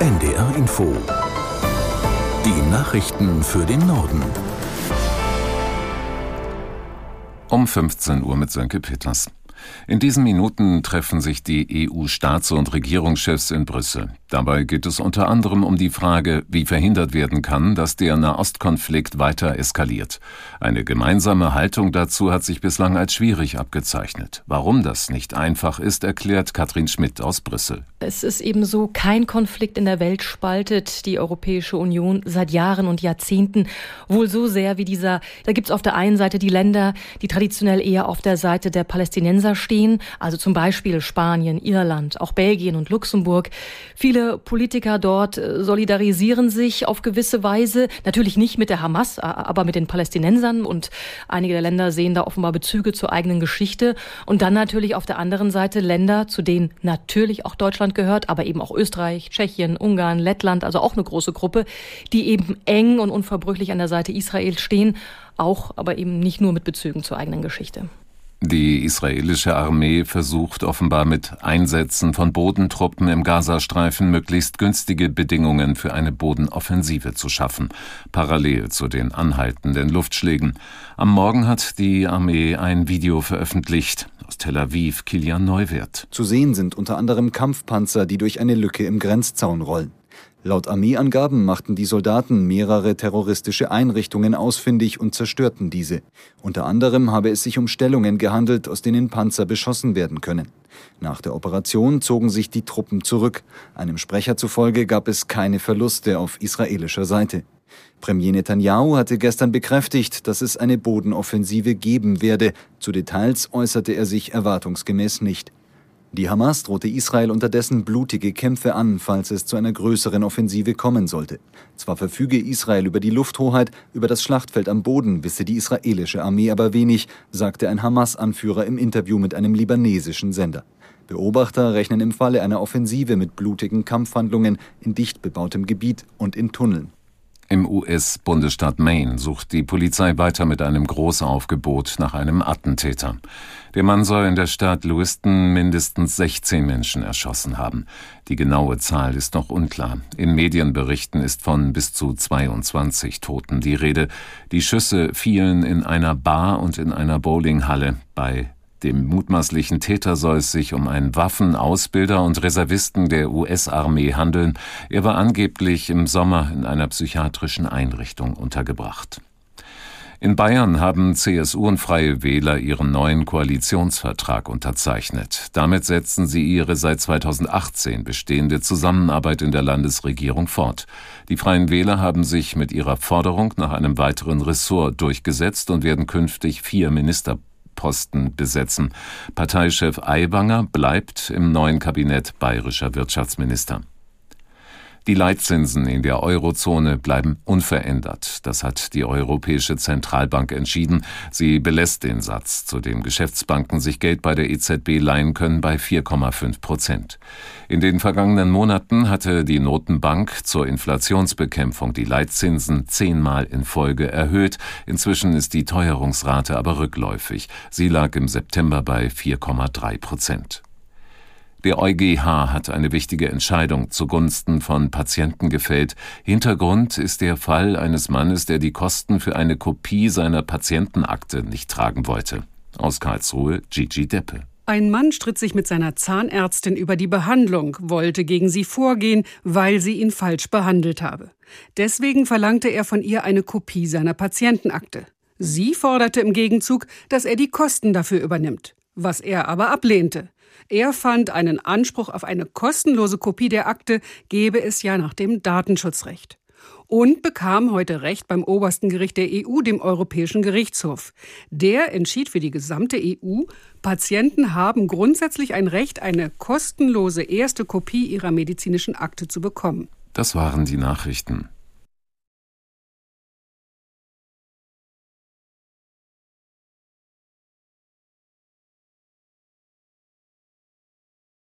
NDR Info. Die Nachrichten für den Norden. Um 15 Uhr mit Sönke Peters. In diesen Minuten treffen sich die EU-Staats- und Regierungschefs in Brüssel. Dabei geht es unter anderem um die Frage, wie verhindert werden kann, dass der Nahostkonflikt weiter eskaliert. Eine gemeinsame Haltung dazu hat sich bislang als schwierig abgezeichnet. Warum das nicht einfach ist, erklärt Katrin Schmidt aus Brüssel. Es ist eben so, kein Konflikt in der Welt spaltet die Europäische Union seit Jahren und Jahrzehnten wohl so sehr wie dieser. Da gibt es auf der einen Seite die Länder, die traditionell eher auf der Seite der Palästinenser stehen, also zum Beispiel Spanien, Irland, auch Belgien und Luxemburg. Viele Viele Politiker dort äh, solidarisieren sich auf gewisse Weise, natürlich nicht mit der Hamas, aber mit den Palästinensern und einige der Länder sehen da offenbar Bezüge zur eigenen Geschichte. Und dann natürlich auf der anderen Seite Länder, zu denen natürlich auch Deutschland gehört, aber eben auch Österreich, Tschechien, Ungarn, Lettland, also auch eine große Gruppe, die eben eng und unverbrüchlich an der Seite Israels stehen, auch aber eben nicht nur mit Bezügen zur eigenen Geschichte. Die israelische Armee versucht offenbar mit Einsätzen von Bodentruppen im Gazastreifen möglichst günstige Bedingungen für eine Bodenoffensive zu schaffen, parallel zu den anhaltenden Luftschlägen. Am Morgen hat die Armee ein Video veröffentlicht. Aus Tel Aviv, Kilian Neuwert. Zu sehen sind unter anderem Kampfpanzer, die durch eine Lücke im Grenzzaun rollen. Laut Armeeangaben machten die Soldaten mehrere terroristische Einrichtungen ausfindig und zerstörten diese. Unter anderem habe es sich um Stellungen gehandelt, aus denen Panzer beschossen werden können. Nach der Operation zogen sich die Truppen zurück. Einem Sprecher zufolge gab es keine Verluste auf israelischer Seite. Premier Netanyahu hatte gestern bekräftigt, dass es eine Bodenoffensive geben werde. Zu Details äußerte er sich erwartungsgemäß nicht. Die Hamas drohte Israel unterdessen blutige Kämpfe an, falls es zu einer größeren Offensive kommen sollte. Zwar verfüge Israel über die Lufthoheit, über das Schlachtfeld am Boden wisse die israelische Armee aber wenig, sagte ein Hamas-Anführer im Interview mit einem libanesischen Sender. Beobachter rechnen im Falle einer Offensive mit blutigen Kampfhandlungen in dicht bebautem Gebiet und in Tunneln. Im US-Bundesstaat Maine sucht die Polizei weiter mit einem Großaufgebot nach einem Attentäter. Der Mann soll in der Stadt Lewiston mindestens 16 Menschen erschossen haben. Die genaue Zahl ist noch unklar. In Medienberichten ist von bis zu 22 Toten die Rede. Die Schüsse fielen in einer Bar und in einer Bowlinghalle bei dem mutmaßlichen Täter soll es sich um einen Waffenausbilder und Reservisten der US-Armee handeln. Er war angeblich im Sommer in einer psychiatrischen Einrichtung untergebracht. In Bayern haben CSU und Freie Wähler ihren neuen Koalitionsvertrag unterzeichnet. Damit setzen sie ihre seit 2018 bestehende Zusammenarbeit in der Landesregierung fort. Die Freien Wähler haben sich mit ihrer Forderung nach einem weiteren Ressort durchgesetzt und werden künftig vier Minister Posten besetzen. Parteichef Aiwanger bleibt im neuen Kabinett bayerischer Wirtschaftsminister. Die Leitzinsen in der Eurozone bleiben unverändert. Das hat die Europäische Zentralbank entschieden. Sie belässt den Satz, zu dem Geschäftsbanken sich Geld bei der EZB leihen können, bei 4,5 Prozent. In den vergangenen Monaten hatte die Notenbank zur Inflationsbekämpfung die Leitzinsen zehnmal in Folge erhöht. Inzwischen ist die Teuerungsrate aber rückläufig. Sie lag im September bei 4,3 Prozent. Der EuGH hat eine wichtige Entscheidung zugunsten von Patienten gefällt. Hintergrund ist der Fall eines Mannes, der die Kosten für eine Kopie seiner Patientenakte nicht tragen wollte. Aus Karlsruhe Gigi Deppe. Ein Mann stritt sich mit seiner Zahnärztin über die Behandlung, wollte gegen sie vorgehen, weil sie ihn falsch behandelt habe. Deswegen verlangte er von ihr eine Kopie seiner Patientenakte. Sie forderte im Gegenzug, dass er die Kosten dafür übernimmt, was er aber ablehnte. Er fand, einen Anspruch auf eine kostenlose Kopie der Akte gebe es ja nach dem Datenschutzrecht. Und bekam heute Recht beim obersten Gericht der EU, dem Europäischen Gerichtshof. Der entschied für die gesamte EU, Patienten haben grundsätzlich ein Recht, eine kostenlose erste Kopie ihrer medizinischen Akte zu bekommen. Das waren die Nachrichten.